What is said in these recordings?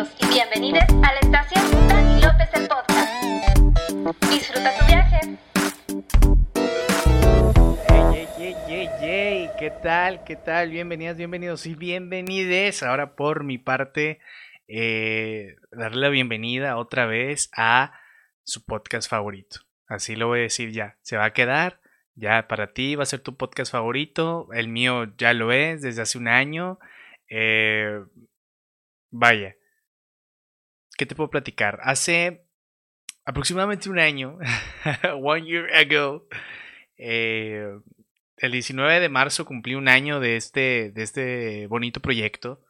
Y bienvenidas a la estación Dani López el podcast. Disfruta tu viaje. Yay, yay, yay, yay. ¿Qué tal? ¿Qué tal? Bienvenidas, bienvenidos y bienvenides. Ahora por mi parte, eh, darle la bienvenida otra vez a su podcast favorito. Así lo voy a decir ya. Se va a quedar. Ya para ti va a ser tu podcast favorito. El mío ya lo es desde hace un año. Eh, vaya. ¿Qué te puedo platicar? Hace aproximadamente un año, one year ago, eh, el 19 de marzo cumplí un año de este, de este bonito proyecto,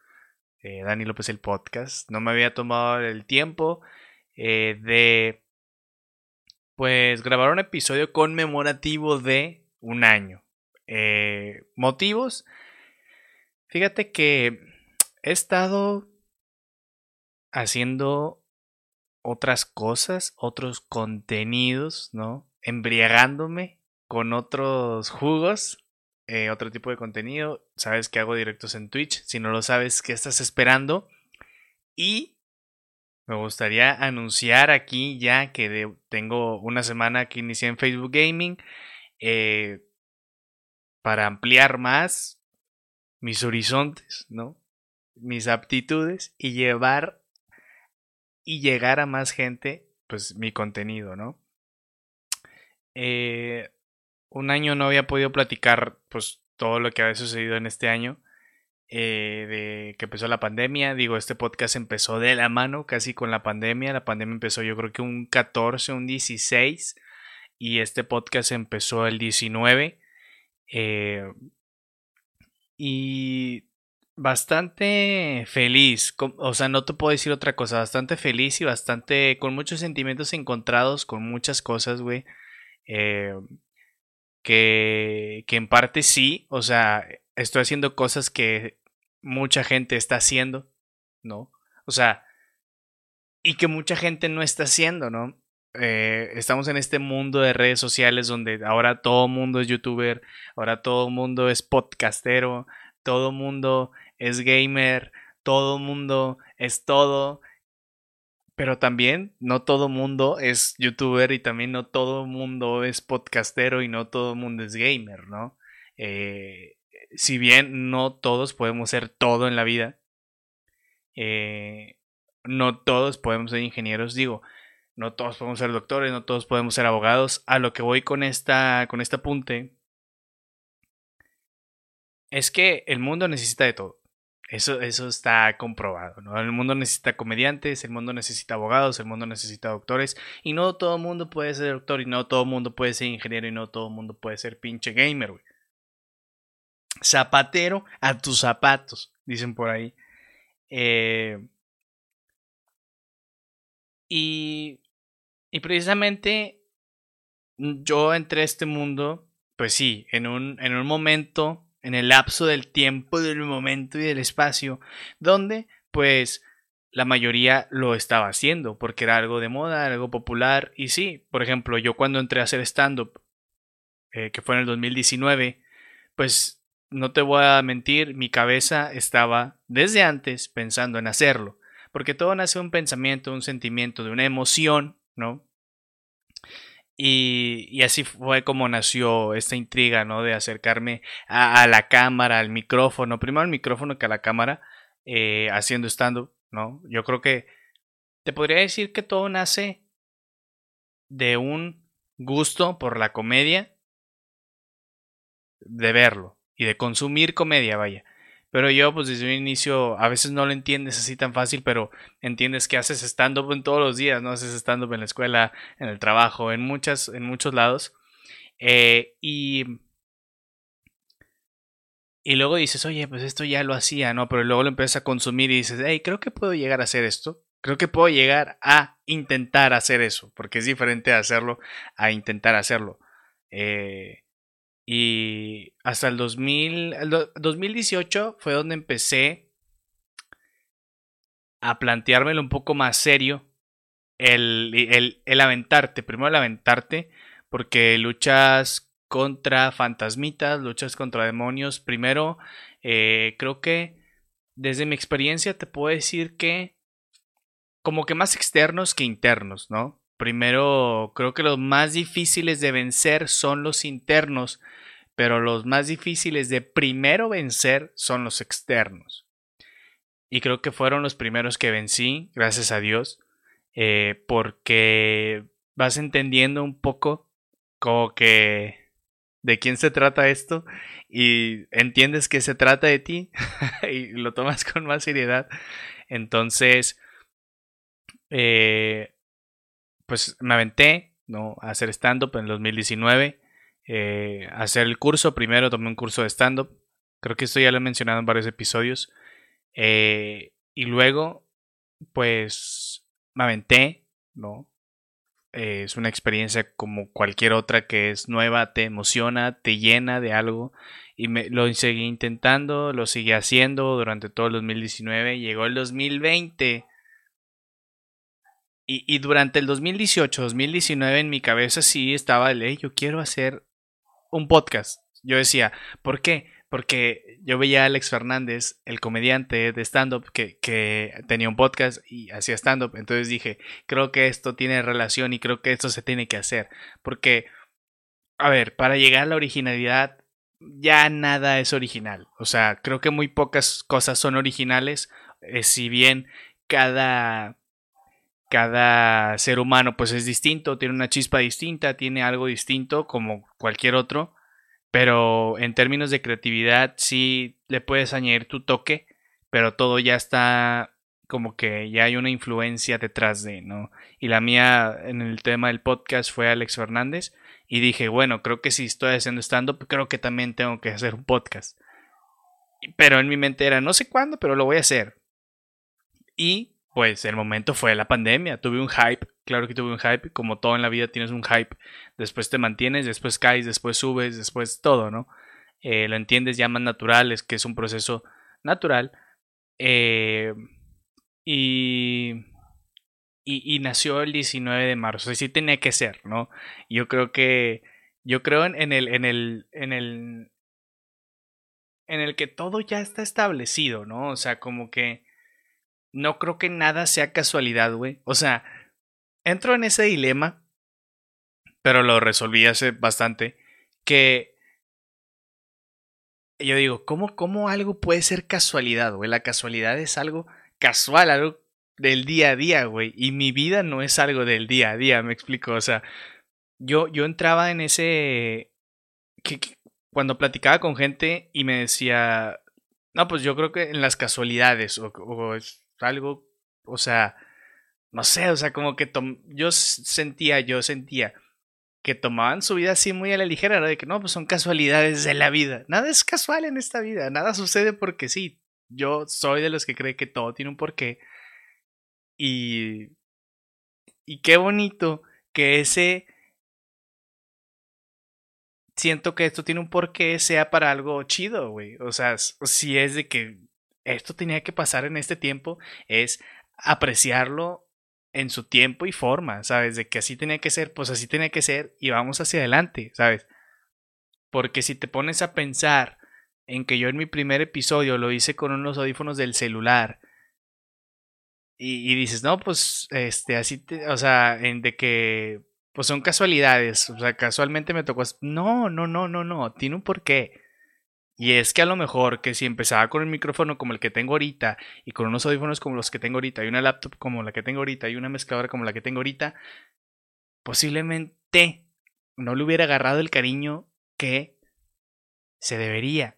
eh, Dani López el podcast. No me había tomado el tiempo eh, de, pues, grabar un episodio conmemorativo de un año. Motivos. Fíjate que he estado haciendo otras cosas, otros contenidos, ¿no? Embriagándome con otros jugos, eh, otro tipo de contenido. Sabes que hago directos en Twitch. Si no lo sabes, ¿qué estás esperando? Y me gustaría anunciar aquí ya que tengo una semana que inicié en Facebook Gaming. eh, para ampliar más mis horizontes, ¿no? Mis aptitudes y llevar y llegar a más gente, pues mi contenido, ¿no? Eh, un año no había podido platicar, pues todo lo que había sucedido en este año, eh, de que empezó la pandemia. Digo, este podcast empezó de la mano, casi con la pandemia. La pandemia empezó, yo creo que un 14, un 16, y este podcast empezó el 19. Eh, y bastante feliz, o sea, no te puedo decir otra cosa, bastante feliz y bastante con muchos sentimientos encontrados, con muchas cosas, güey, eh, que, que en parte sí, o sea, estoy haciendo cosas que mucha gente está haciendo, ¿no? O sea, y que mucha gente no está haciendo, ¿no? Eh, estamos en este mundo de redes sociales donde ahora todo mundo es youtuber, ahora todo mundo es podcastero, todo mundo es gamer, todo mundo es todo, pero también no todo mundo es youtuber y también no todo mundo es podcastero y no todo mundo es gamer, ¿no? Eh, si bien no todos podemos ser todo en la vida, eh, no todos podemos ser ingenieros, digo, no todos podemos ser doctores, no todos podemos ser abogados. A lo que voy con esta, con este apunte es que el mundo necesita de todo. Eso, eso está comprobado, ¿no? El mundo necesita comediantes, el mundo necesita abogados, el mundo necesita doctores, y no todo el mundo puede ser doctor, y no todo el mundo puede ser ingeniero, y no todo el mundo puede ser pinche gamer, güey. Zapatero a tus zapatos, dicen por ahí. Eh, y, y precisamente yo entré a este mundo, pues sí, en un, en un momento, en el lapso del tiempo, del momento y del espacio, donde pues la mayoría lo estaba haciendo, porque era algo de moda, algo popular, y sí, por ejemplo, yo cuando entré a hacer stand-up, eh, que fue en el 2019, pues no te voy a mentir, mi cabeza estaba desde antes pensando en hacerlo, porque todo nace de un pensamiento, un sentimiento, de una emoción, ¿no? Y, así fue como nació esta intriga, ¿no? De acercarme a, a la cámara, al micrófono, primero al micrófono que a la cámara, eh, haciendo stand-up, ¿no? Yo creo que te podría decir que todo nace de un gusto por la comedia, de verlo y de consumir comedia, vaya. Pero yo, pues desde un inicio, a veces no lo entiendes así tan fácil, pero entiendes que haces stand-up en todos los días, ¿no? Haces stand-up en la escuela, en el trabajo, en, muchas, en muchos lados. Eh, y, y luego dices, oye, pues esto ya lo hacía, ¿no? Pero luego lo empiezas a consumir y dices, hey, creo que puedo llegar a hacer esto. Creo que puedo llegar a intentar hacer eso, porque es diferente hacerlo a intentar hacerlo. Eh, y hasta el 2000, el do- 2018 fue donde empecé a planteármelo un poco más serio el, el, el aventarte. Primero el aventarte, porque luchas contra fantasmitas, luchas contra demonios. Primero, eh, creo que desde mi experiencia te puedo decir que como que más externos que internos, ¿no? Primero, creo que los más difíciles de vencer son los internos, pero los más difíciles de primero vencer son los externos. Y creo que fueron los primeros que vencí, gracias a Dios, eh, porque vas entendiendo un poco como que de quién se trata esto y entiendes que se trata de ti y lo tomas con más seriedad. Entonces, eh, pues me aventé ¿no? a hacer stand-up en 2019, eh, hacer el curso. Primero tomé un curso de stand-up, creo que esto ya lo he mencionado en varios episodios. Eh, y luego, pues me aventé, ¿no? Eh, es una experiencia como cualquier otra que es nueva, te emociona, te llena de algo. Y me, lo seguí intentando, lo seguí haciendo durante todo el 2019. Llegó el 2020. Y, durante el 2018, 2019 en mi cabeza sí estaba el, yo quiero hacer un podcast. Yo decía, ¿por qué? porque yo veía a Alex Fernández, el comediante de stand-up, que, que, tenía un podcast y hacía stand-up. Entonces dije, creo que esto tiene relación y creo que esto se tiene que hacer. Porque, a ver, para llegar a la originalidad, ya nada es original. O sea, creo que muy pocas cosas son originales. Eh, si bien cada cada ser humano pues es distinto, tiene una chispa distinta, tiene algo distinto como cualquier otro pero en términos de creatividad sí le puedes añadir tu toque, pero todo ya está como que ya hay una influencia detrás de, ¿no? Y la mía en el tema del podcast fue Alex Fernández y dije, bueno, creo que si estoy haciendo stand-up, creo que también tengo que hacer un podcast. Pero en mi mente era, no sé cuándo, pero lo voy a hacer. Y pues el momento fue la pandemia, tuve un hype claro que tuve un hype, como todo en la vida tienes un hype, después te mantienes, después caes, después subes, después todo, ¿no? Eh, lo entiendes ya más natural, es que es un proceso natural. Eh, y, y, nació el 19 de marzo, y sí tenía que ser, ¿no? Yo creo que, yo creo en, el, en el, en el, en el que todo ya está establecido, ¿no? O sea, como que no creo que nada sea casualidad, güey. O sea, entro en ese dilema, pero lo resolví hace bastante, que yo digo, ¿cómo, cómo algo puede ser casualidad, güey? La casualidad es algo casual, algo del día a día, güey. Y mi vida no es algo del día a día, me explico. O sea, yo, yo entraba en ese... Que, cuando platicaba con gente y me decía, no, pues yo creo que en las casualidades o, algo, o sea, no sé, o sea, como que yo sentía, yo sentía que tomaban su vida así muy a la ligera, ¿no? de que no, pues son casualidades de la vida. Nada es casual en esta vida, nada sucede porque sí. Yo soy de los que cree que todo tiene un porqué. Y. Y qué bonito que ese. Siento que esto tiene un porqué, sea para algo chido, güey. O sea, si es de que esto tenía que pasar en este tiempo, es apreciarlo en su tiempo y forma, ¿sabes? De que así tenía que ser, pues así tenía que ser y vamos hacia adelante, ¿sabes? Porque si te pones a pensar en que yo en mi primer episodio lo hice con unos audífonos del celular y, dices, no, pues, este, así, te, o sea, en de que, pues son casualidades, o sea, casualmente me tocó, no, no, no, no, no, tiene un porqué. Y es que a lo mejor que si empezaba con el micrófono como el que tengo ahorita y con unos audífonos como los que tengo ahorita y una laptop como la que tengo ahorita y una mezcladora como la que tengo ahorita, posiblemente no le hubiera agarrado el cariño que se debería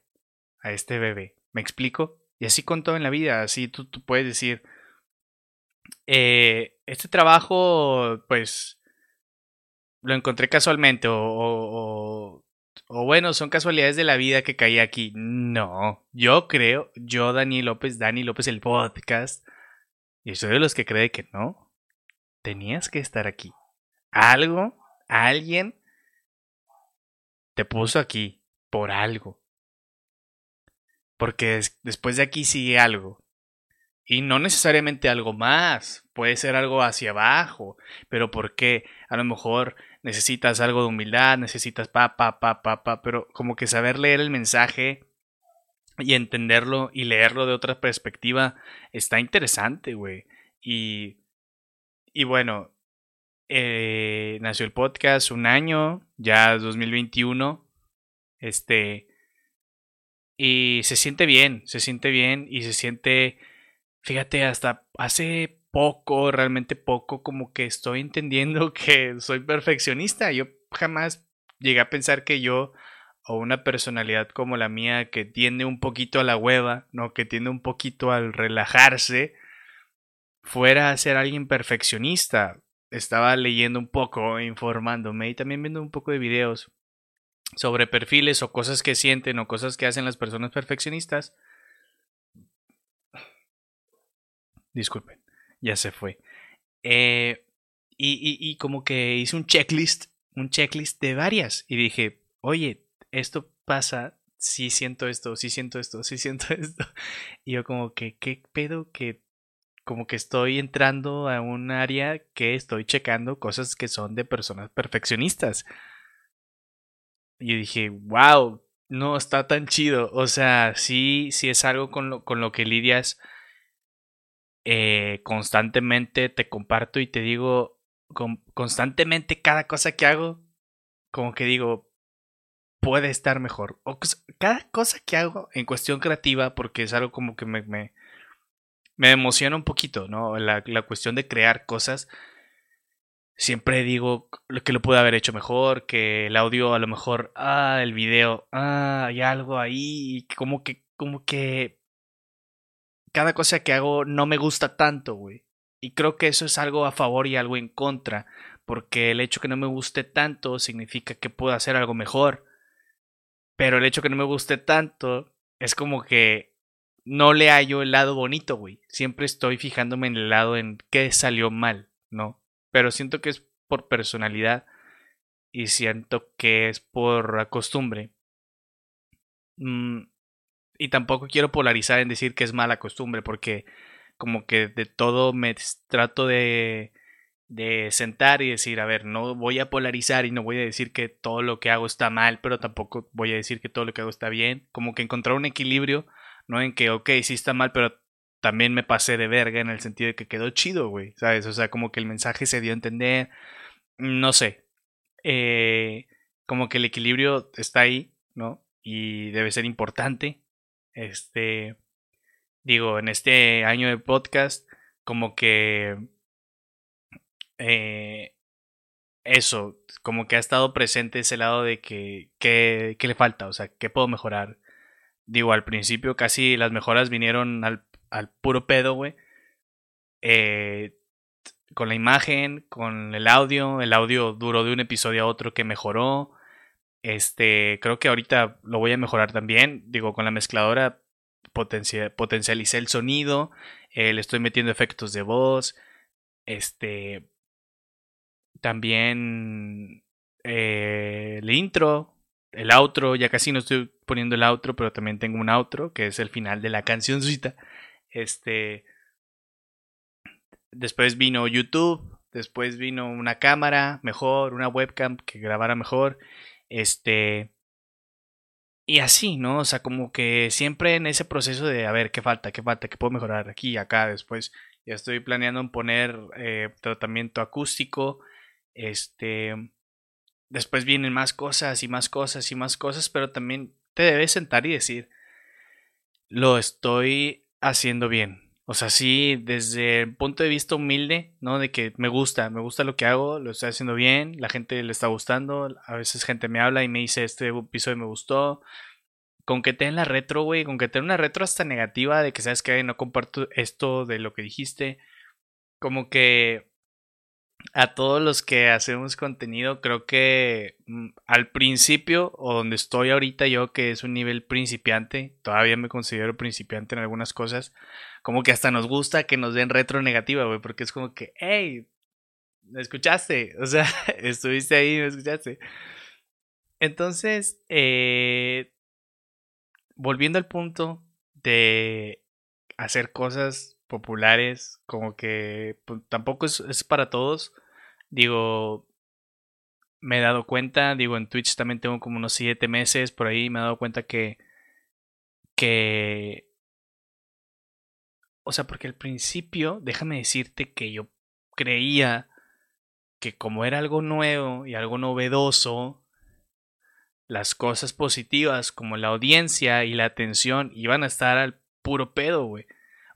a este bebé. ¿Me explico? Y así con todo en la vida, así tú, tú puedes decir, eh, este trabajo pues lo encontré casualmente o o bueno, son casualidades de la vida que caí aquí. No, yo creo, yo Dani López, Dani López el podcast, y soy de los que cree que no, tenías que estar aquí. Algo, alguien te puso aquí por algo. Porque después de aquí sigue algo. Y no necesariamente algo más, puede ser algo hacia abajo, pero ¿por qué? A lo mejor necesitas algo de humildad, necesitas pa, pa, pa, pa, pa, pero como que saber leer el mensaje y entenderlo y leerlo de otra perspectiva está interesante, güey. Y Y bueno, eh, nació el podcast un año, ya 2021. Este. Y se siente bien, se siente bien y se siente. Fíjate, hasta hace poco, realmente poco, como que estoy entendiendo que soy perfeccionista. Yo jamás llegué a pensar que yo o una personalidad como la mía que tiende un poquito a la hueva, ¿no? Que tiende un poquito al relajarse, fuera a ser alguien perfeccionista. Estaba leyendo un poco, informándome y también viendo un poco de videos sobre perfiles o cosas que sienten o cosas que hacen las personas perfeccionistas. Disculpen, ya se fue. Eh, y, y, como que hice un checklist, un checklist de varias. Y dije, oye, esto pasa, sí siento esto, sí siento esto, sí siento esto. Y yo como que, ¿qué pedo? Que como que estoy entrando a un área que estoy checando cosas que son de personas perfeccionistas. Y dije, wow, no está tan chido. O sea, sí, sí es algo con lo, con lo que lidias eh, constantemente. Te comparto y te digo, constantemente cada cosa que hago, como que digo, puede estar mejor. O cada cosa que hago en cuestión creativa, porque es algo como que me, me, me emociona un poquito, ¿no? La, la, cuestión de crear cosas. Siempre digo que lo pude haber hecho mejor, que el audio a lo mejor, ah, el video, ah, hay algo ahí, como que, como que cada cosa que hago no me gusta tanto, güey. Y creo que eso es algo a favor y algo en contra, porque el hecho que no me guste tanto significa que puedo hacer algo mejor pero el hecho que no me guste tanto es como que no le hallo el lado bonito, güey. Siempre estoy fijándome en el lado en qué salió mal, ¿no? Pero siento que es por personalidad y siento que es por costumbre. Mm, y tampoco quiero polarizar en decir que es mala costumbre, porque como que de todo me trato de de sentar y decir, a ver, no voy a polarizar y no voy a decir que todo lo que hago está mal, pero tampoco voy a decir que todo lo que hago está bien. Como que encontrar un equilibrio, ¿no? En que, ok, sí está mal, pero también me pasé de verga en el sentido de que quedó chido, güey, ¿sabes? O sea, como que el mensaje se dio a entender, no sé. Eh, como que el equilibrio está ahí, ¿no? Y debe ser importante. Este, digo, en este año de podcast, como que eh, eso, como que ha estado presente ese lado de que, ¿qué le falta? O sea, ¿qué puedo mejorar? Digo, al principio casi las mejoras vinieron al, al puro pedo, güey. Eh, con la imagen, con el audio. El audio duró de un episodio a otro que mejoró. Este, creo que ahorita lo voy a mejorar también. Digo, con la mezcladora potencialicé el sonido. Eh, le estoy metiendo efectos de voz. Este, también eh, el intro, el outro, ya casi no estoy poniendo el outro, pero también tengo un outro, que es el final de la cancioncita. Este. Después vino YouTube, después vino una cámara mejor, una webcam que grabara mejor. Este. Y así, ¿no? O sea, como que siempre en ese proceso de a ver qué falta, qué falta, qué puedo mejorar aquí, acá, después. Ya estoy planeando en poner eh, tratamiento acústico este, después vienen más cosas y más cosas y más cosas, pero también te debes sentar y decir, lo estoy haciendo bien. O sea, sí, desde el punto de vista humilde, ¿no? De que me gusta, me gusta lo que hago, lo estoy haciendo bien, la gente le está gustando, a veces gente me habla y me dice, este episodio me gustó. Con que te den la retro, güey, con que te una retro hasta negativa de que sabes que no comparto esto de lo que dijiste. Como que a todos los que hacemos contenido, creo que mm, al principio, o donde estoy ahorita yo, que es un nivel principiante, todavía me considero principiante en algunas cosas, como que hasta nos gusta que nos den retro negativa, güey, porque es como que, hey, ¿me escuchaste? O sea, estuviste ahí, ¿me escuchaste? Entonces, eh, volviendo al punto de hacer cosas populares, como que pues, tampoco es, es, para todos. Digo, me he dado cuenta, digo, en Twitch también tengo como unos 7 meses, por ahí me he dado cuenta que, que, o sea, porque al principio, déjame decirte que yo creía que como era algo nuevo y algo novedoso, las cosas positivas como la audiencia y la atención iban a estar al puro pedo, güey.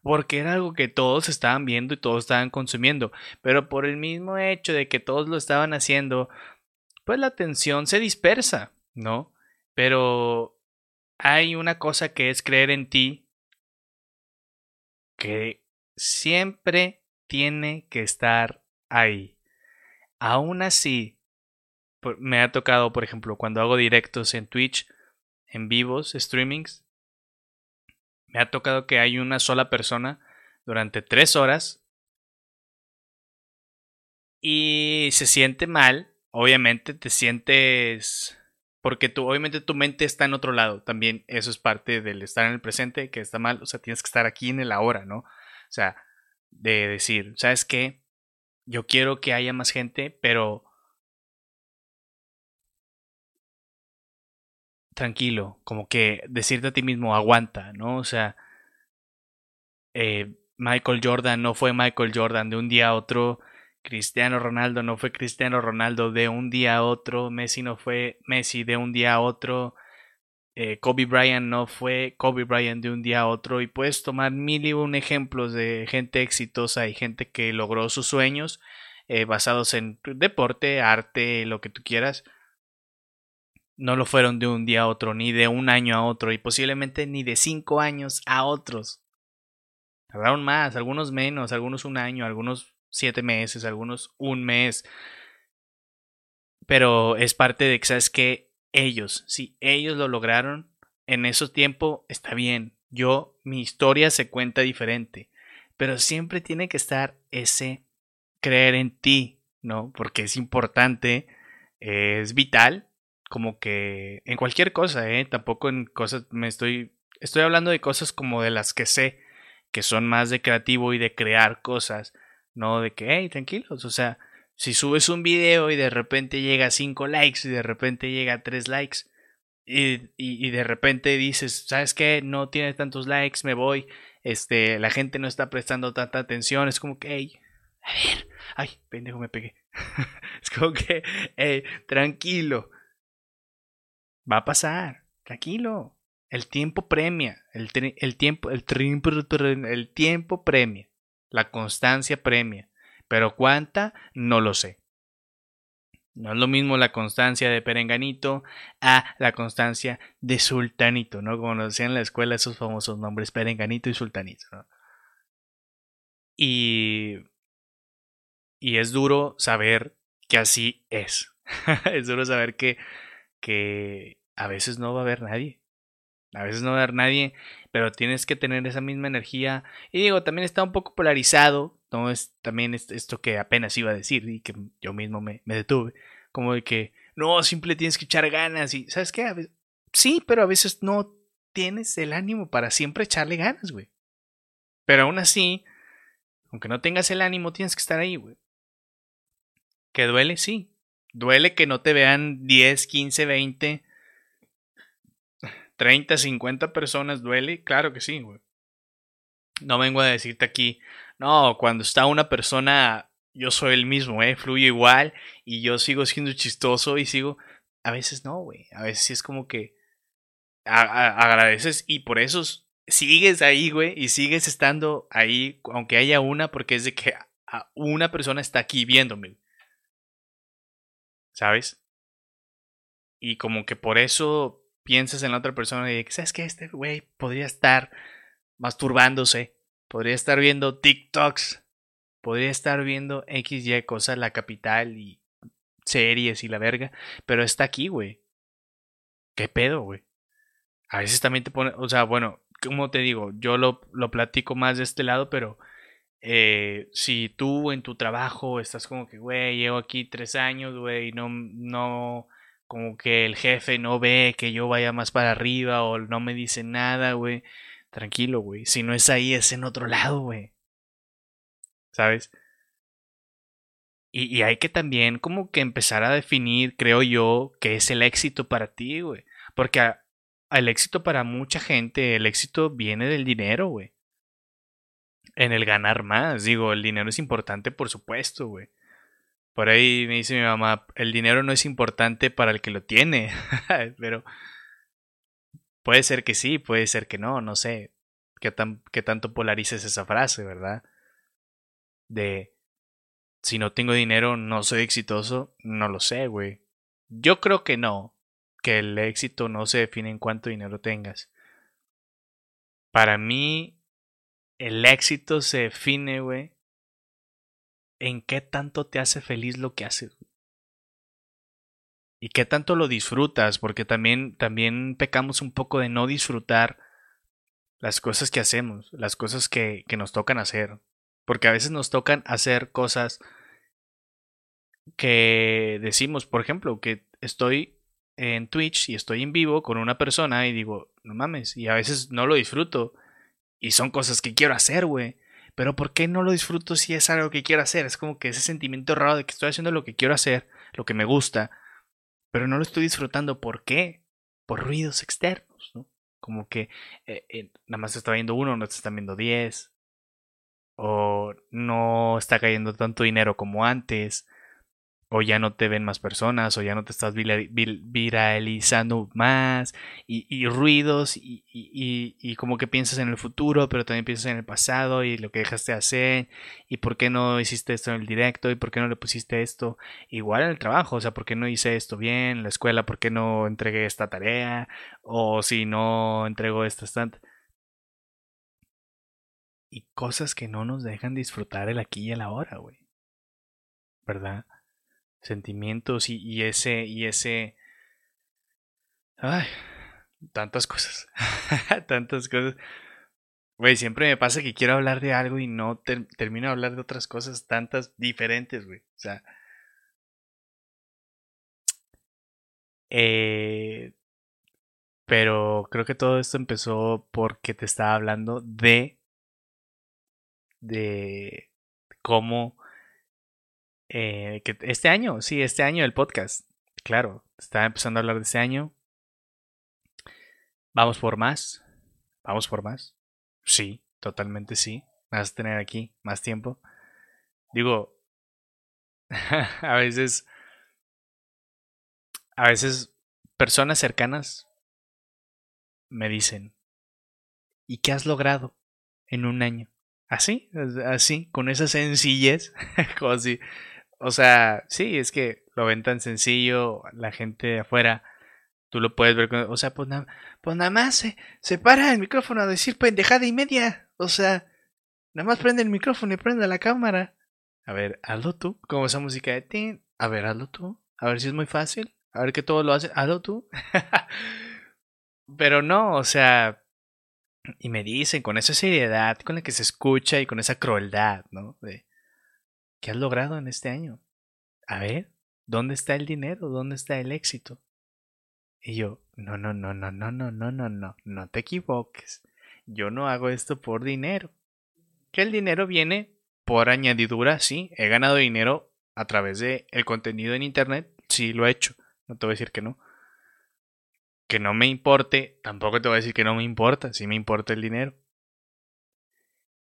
Porque era algo que todos estaban viendo y todos estaban consumiendo. Pero por el mismo hecho de que todos lo estaban haciendo, pues la atención se dispersa, ¿no? Pero hay una cosa que es creer en ti que siempre tiene que estar ahí. Aún así, me ha tocado, por ejemplo, cuando hago directos en Twitch, en vivos, streamings, me ha tocado que hay una sola persona durante tres horas y se siente mal, obviamente te sientes porque tú, obviamente tu mente está en otro lado, también eso es parte del estar en el presente, que está mal, o sea, tienes que estar aquí en el ahora, ¿no? O sea, de decir, ¿sabes qué? Yo quiero que haya más gente, pero tranquilo, como que decirte a ti mismo, aguanta, ¿no? O sea, eh, Michael Jordan no fue Michael Jordan de un día a otro, Cristiano Ronaldo no fue Cristiano Ronaldo de un día a otro, Messi no fue Messi de un día a otro, eh, Kobe Bryant no fue Kobe Bryant de un día a otro y puedes tomar mil y un ejemplos de gente exitosa y gente que logró sus sueños eh, basados en deporte, arte, lo que tú quieras. No lo fueron de un día a otro, ni de un año a otro, y posiblemente ni de cinco años a otros. Tardaron más, algunos menos, algunos un año, algunos siete meses, algunos un mes. Pero es parte de que, ¿sabes que ellos, si ellos lo lograron en ese tiempo, está bien. Yo, mi historia se cuenta diferente. Pero siempre tiene que estar ese creer en ti, ¿no? Porque es importante, es vital, como que en cualquier cosa, ¿eh? Tampoco en cosas, me estoy, estoy hablando de cosas como de las que sé, que son más de creativo y de crear cosas, no de que, hey, tranquilos, o sea, si subes un video y de repente llega a 5 likes y de repente llega a 3 likes y, y, de repente dices, ¿sabes qué? No tiene tantos likes, me voy, este, la gente no está prestando tanta atención, es como que, hey, a ver, ay, pendejo, me pegué. es como que, hey, tranquilo, va a pasar, tranquilo. El tiempo premia, el, el tiempo, el, el tiempo premia, la constancia premia. Pero cuánta, no lo sé. No es lo mismo la constancia de Perenganito a la constancia de Sultanito, ¿no? Como nos decían en la escuela esos famosos nombres, Perenganito y Sultanito. Y. Y es duro saber que así es. es duro saber que, que a veces no va a haber nadie. A veces no va a nadie, pero tienes que tener esa misma energía. Y digo, también está un poco polarizado, ¿no? Es también esto que apenas iba a decir y que yo mismo me, detuve. Como de que, no, simple tienes que echar ganas y, ¿sabes qué? sí, pero a veces no tienes el ánimo para siempre echarle ganas, güey. Pero aún así, aunque no tengas el ánimo, tienes que estar ahí, güey. ¿Que duele? Sí. Duele que no te vean 10, 15, 20 30, 50 personas duele, claro que sí, güey. No vengo a decirte aquí, no, cuando está una persona, yo soy el mismo, eh, fluye igual y yo sigo siendo chistoso y sigo. A veces no, güey. A veces es como que agradeces y por eso sigues ahí, güey, y sigues estando ahí, aunque haya una, porque es de que una persona está aquí viéndome. ¿Sabes? Y como que por eso piensas en la otra persona y ¿sabes qué? Este güey podría estar masturbándose, podría estar viendo TikToks, podría estar viendo X, Y cosas, la capital y series y la verga, pero está aquí, güey. ¿Qué pedo, güey? A veces también te pone, o sea, bueno, como te digo, yo lo, lo platico más de este lado, pero eh, si tú en tu trabajo estás como que, güey, llevo aquí tres años, güey, no, no, como que el jefe no ve que yo vaya más para arriba o no me dice nada, güey. Tranquilo, güey. Si no es ahí, es en otro lado, güey. ¿Sabes? Y, y, hay que también como que empezar a definir, creo yo, qué es el éxito para ti, güey. Porque el éxito para mucha gente, el éxito viene del dinero, güey. en el ganar más. Digo, el dinero es importante, por supuesto, güey. Por ahí me dice mi mamá, el dinero no es importante para el que lo tiene, pero puede ser que sí, puede ser que no, no sé qué, tan, qué tanto polarices esa frase, ¿verdad? De, si no tengo dinero, no soy exitoso, no lo sé, güey. Yo creo que no, que el éxito no se define en cuánto dinero tengas. Para mí, el éxito se define, güey, en qué tanto te hace feliz lo que haces. Y qué tanto lo disfrutas, porque también, también pecamos un poco de no disfrutar las cosas que hacemos, las cosas que, que nos tocan hacer. Porque a veces nos tocan hacer cosas que decimos, por ejemplo, que estoy en Twitch y estoy en vivo con una persona y digo, no mames, y a veces no lo disfruto. Y son cosas que quiero hacer, güey. Pero ¿por qué no lo disfruto si es algo que quiero hacer? Es como que ese sentimiento raro de que estoy haciendo lo que quiero hacer, lo que me gusta, pero no lo estoy disfrutando. ¿Por qué? Por ruidos externos, ¿no? Como que eh, eh, nada más te está viendo uno, no te están viendo diez. O no está cayendo tanto dinero como antes o ya no te ven más personas, o ya no te estás viralizando más, y, ruidos, y, como que piensas en el futuro, pero también piensas en el pasado y lo que dejaste de hacer, y por qué no hiciste esto en el directo, y por qué no le pusiste esto igual en el trabajo, o sea, por qué no hice esto bien en la escuela, por qué no entregué esta tarea, o si no entrego esta estante. Y cosas que no nos dejan disfrutar el aquí y el ahora, güey. ¿Verdad? Sentimientos y, ese, y ese... Ay, tantas cosas, tantas cosas. Güey, siempre me pasa que quiero hablar de algo y no termino de hablar de otras cosas tantas diferentes, güey. O sea... Eh, pero creo que todo esto empezó porque te estaba hablando de... de cómo eh, que este año, sí, este año el podcast. Claro, estaba empezando a hablar de este año. Vamos por más. Vamos por más. Sí, totalmente sí. Vas a tener aquí más tiempo. Digo, a veces, a veces personas cercanas me dicen, ¿y qué has logrado en un año? Así, así, con esa sencillez, como o sea, sí, es que lo ven tan sencillo, la gente de afuera, tú lo puedes ver, o sea, pues, pues nada más se, se para el micrófono a decir pendejada y media, o sea, nada más prende el micrófono y prende la cámara. A ver, hazlo tú, como esa música de tin, a ver, hazlo tú, a ver si es muy fácil, a ver que todo lo hace, hazlo tú. Pero no, o sea, y me dicen con esa seriedad con la que se escucha y con esa crueldad, ¿no? De, ¿Qué has logrado en este año? A ver, ¿dónde está el dinero? ¿Dónde está el éxito? Y yo, no, no, no, no, no, no, no, no, no, no te equivoques. Yo no hago esto por dinero. Que el dinero viene por añadidura, sí. He ganado dinero a través de el contenido en internet, sí lo he hecho. No te voy a decir que no. Que no me importe, tampoco te voy a decir que no me importa, sí me importa el dinero.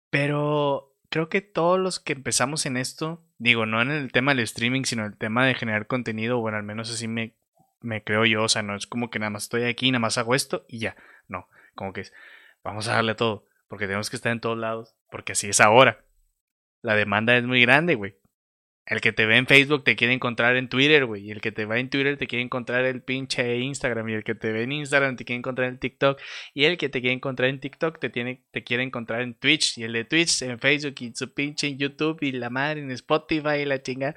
Pero creo que todos los que empezamos en esto, digo, no en el tema del streaming, sino en el tema de generar contenido, bueno, al menos así me, me creo yo, o sea, no es como que nada más estoy aquí, nada más hago esto y ya, no, como que es, vamos a darle todo, porque tenemos que estar en todos lados, porque así es ahora. La demanda es muy grande, güey. El que te ve en Facebook te quiere encontrar en Twitter, güey. Y el que te va en Twitter te quiere encontrar el pinche Instagram. Y el que te ve en Instagram te quiere encontrar en TikTok. Y el que te quiere encontrar en TikTok te, tiene, te quiere encontrar en Twitch. Y el de Twitch en Facebook y su pinche en YouTube y la madre en Spotify y la chinga.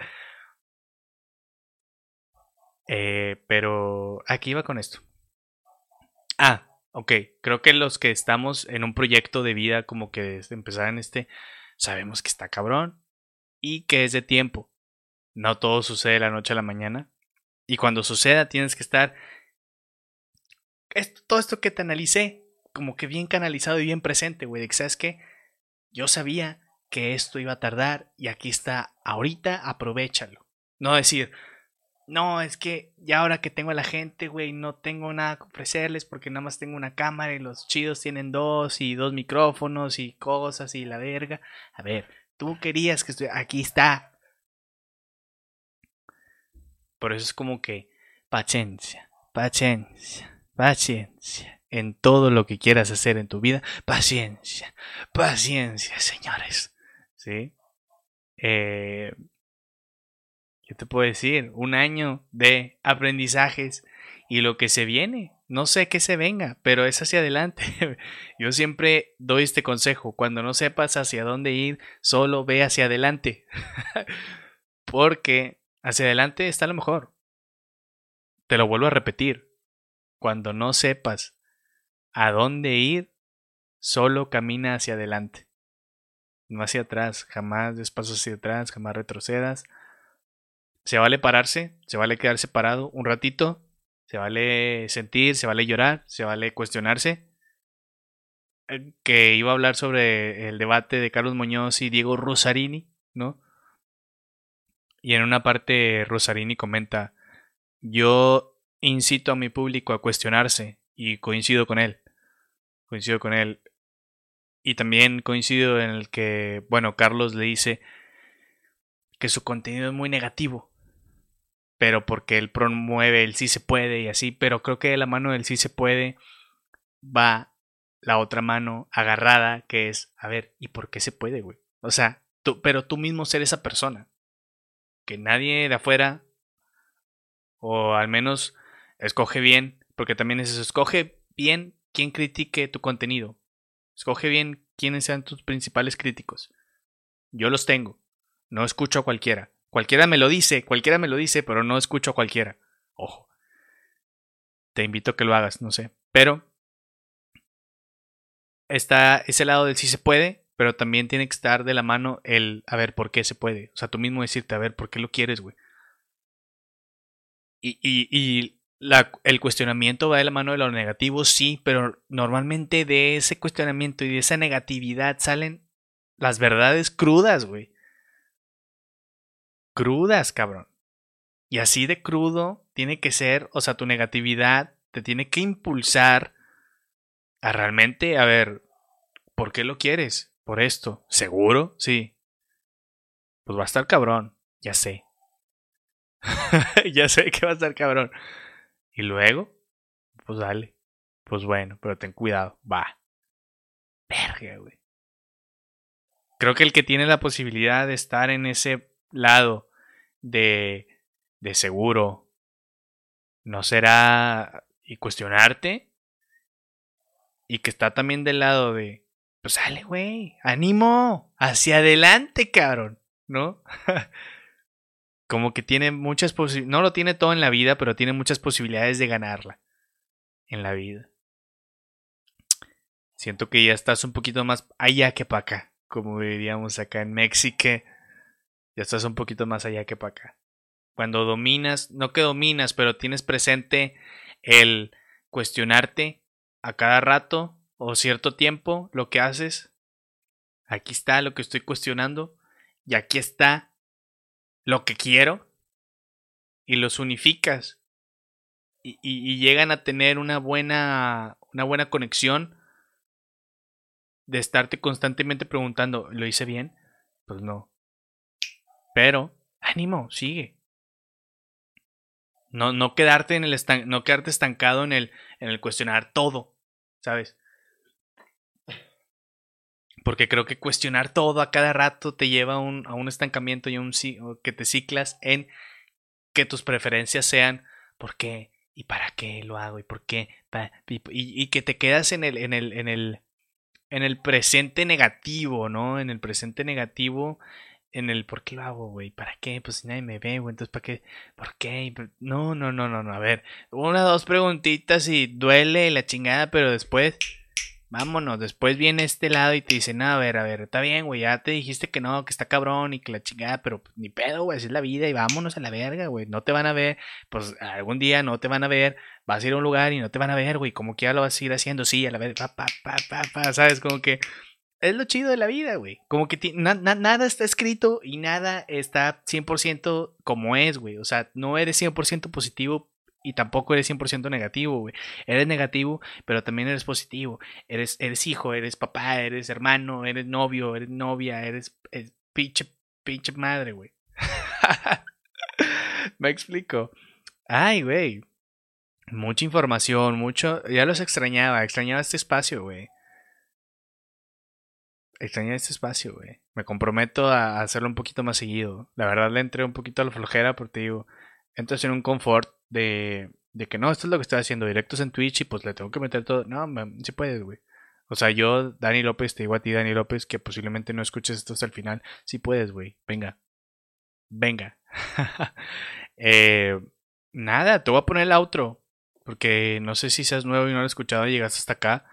Eh, pero aquí va con esto. Ah, ok. Creo que los que estamos en un proyecto de vida como que empezar en este, sabemos que está cabrón y que es de tiempo. No todo sucede de la noche a la mañana. Y cuando suceda tienes que estar... todo esto que te analicé, como que bien canalizado y bien presente, güey. De que sabes que yo sabía que esto iba a tardar y aquí está ahorita, aprovechalo. No decir, no, es que ya ahora que tengo a la gente, güey, no tengo nada que ofrecerles porque nada más tengo una cámara y los chidos tienen dos y dos micrófonos y cosas y la verga. A ver, tú querías que estuviera, aquí está. Por eso es como que paciencia, paciencia, paciencia. En todo lo que quieras hacer en tu vida, paciencia, paciencia, señores. ¿Sí? Eh, ¿Qué te puedo decir? Un año de aprendizajes y lo que se viene. No sé qué se venga, pero es hacia adelante. Yo siempre doy este consejo. Cuando no sepas hacia dónde ir, solo ve hacia adelante. Porque hacia adelante está lo mejor. Te lo vuelvo a repetir. Cuando no sepas a dónde ir, solo camina hacia adelante. No hacia atrás. Jamás des hacia atrás, jamás retrocedas se vale pararse, se vale quedarse parado un ratito, se vale sentir, se vale llorar, se vale cuestionarse. Eh, que iba a hablar sobre el debate de Carlos Muñoz y Diego Rosarini, ¿no? Y en una parte Rosarini comenta, yo incito a mi público a cuestionarse y coincido con él, coincido con él. Y también coincido en el que, bueno, Carlos le dice que su contenido es muy negativo pero porque él promueve el sí se puede y así, pero creo que de la mano del sí se puede va la otra mano agarrada que es, a ver, ¿y por qué se puede, güey? O sea, tú, pero tú mismo ser esa persona. Que nadie de afuera, o al menos escoge bien, porque también es eso, escoge bien quién critique tu contenido. Escoge bien quiénes sean tus principales críticos. Yo los tengo. No escucho a cualquiera. Cualquiera me lo dice, cualquiera me lo dice, pero no escucho a cualquiera. Ojo. Te invito a que lo hagas, no sé. Pero está ese lado del sí se puede, pero también tiene que estar de la mano el a ver por qué se puede. O sea, tú mismo decirte, a ver, ¿por qué lo quieres, güey? Y, y, y la, el cuestionamiento va de la mano de lo negativo, sí, pero normalmente de ese cuestionamiento y de esa negatividad salen las verdades crudas, güey crudas, cabrón. Y así de crudo tiene que ser, o sea, tu negatividad te tiene que impulsar a realmente, a ver, ¿por qué lo quieres? ¿Por esto? ¿Seguro? Sí. Pues va a estar cabrón, ya sé. ya sé que va a estar cabrón. Y luego, pues dale. Pues bueno, pero ten cuidado, va. Verga, güey. Creo que el que tiene la posibilidad de estar en ese lado de, de seguro. No será y cuestionarte. Y que está también del lado de pues sale güey ánimo hacia adelante cabrón no como que tiene muchas posibilidades no lo tiene todo en la vida pero tiene muchas posibilidades de ganarla en la vida. Siento que ya estás un poquito más allá que para acá como diríamos acá en México ya estás un poquito más allá que para acá. Cuando dominas, no que dominas, pero tienes presente el cuestionarte a cada rato o cierto tiempo lo que haces. Aquí está lo que estoy cuestionando y aquí está lo que quiero y los unificas y, y, llegan a tener una buena una buena conexión de estarte constantemente preguntando ¿lo hice bien? Pues no. Pero, ánimo, sigue. No, no quedarte en el no quedarte estancado en el, en el cuestionar todo, ¿sabes? Porque creo que cuestionar todo a cada rato te lleva a un, a un estancamiento y a un que te ciclas en que tus preferencias sean por qué y para qué lo hago y por qué y, y, que te quedas en el, en el, en el, en el presente negativo, ¿no? En el presente negativo en el por qué lo hago, güey, ¿para qué? Pues si nadie me ve, güey, entonces ¿para qué? ¿Por qué? No, no, no, no, no, a ver, una, dos preguntitas y duele la chingada, pero después, vámonos, después viene este lado y te dice, no, a ver, a ver, está bien, güey, ya te dijiste que no, que está cabrón y que la chingada, pero pues, ni pedo, güey, así es la vida y vámonos a la verga, güey, no te van a ver, pues algún día no te van a ver, vas a ir a un lugar y no te van a ver, güey, como que ya lo vas a ir haciendo, sí, a la vez, pa, pa, pa, pa, pa, ¿sabes? Como que es lo chido de la vida, güey. Como que nada está escrito y nada está 100% como es, güey. O sea, no eres 100% positivo y tampoco eres 100% negativo, güey. Eres negativo, pero también eres positivo. Eres, eres hijo, eres papá, eres hermano, eres novio, eres novia, eres, eres pinche, pinche madre, güey. Me explico. Ay, güey. Mucha información, mucho. Ya los extrañaba, extrañaba este espacio, güey. Extrañaba este espacio, güey. Me comprometo a hacerlo un poquito más seguido. La verdad le entré un poquito a la flojera porque digo, entras en un confort de, de que no, esto es lo que estoy haciendo, directos en Twitch y pues le tengo que meter todo. No, si puedes, güey. O sea, yo, Dani López, te digo a ti, Dani López, que posiblemente no escuches esto hasta el final. Si puedes, güey. Venga. Venga. eh, nada, te voy a poner el outro. Porque no sé si seas nuevo y no lo has escuchado y llegaste hasta acá.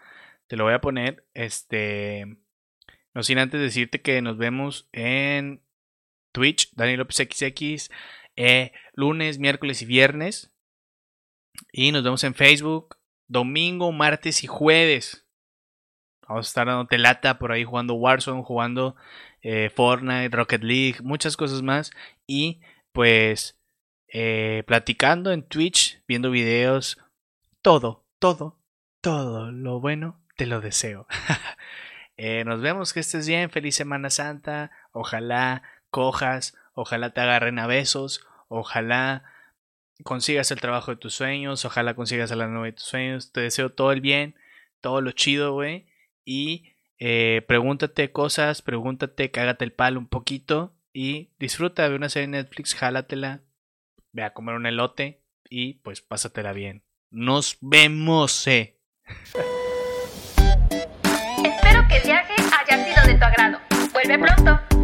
Te lo voy a poner. Este. No sin antes decirte que nos vemos en Twitch, Dani López XX, eh, lunes, miércoles y viernes. Y nos vemos en Facebook, domingo, martes y jueves. Vamos a estar dando telata por ahí jugando Warzone, jugando eh, Fortnite, Rocket League, muchas cosas más. Y pues eh, platicando en Twitch, viendo videos, todo, todo, todo lo bueno te lo deseo. Eh, nos vemos, que estés bien, feliz Semana Santa, ojalá cojas, ojalá te agarren a besos, ojalá consigas el trabajo de tus sueños, ojalá consigas a la novia de tus sueños, te deseo todo el bien, todo lo chido, güey, y eh, pregúntate cosas, pregúntate, cágate el palo un poquito y disfruta de una serie de Netflix, jálatela, ve a comer un elote y pues pásatela bien. Nos vemos. Eh. Vuelve pronto.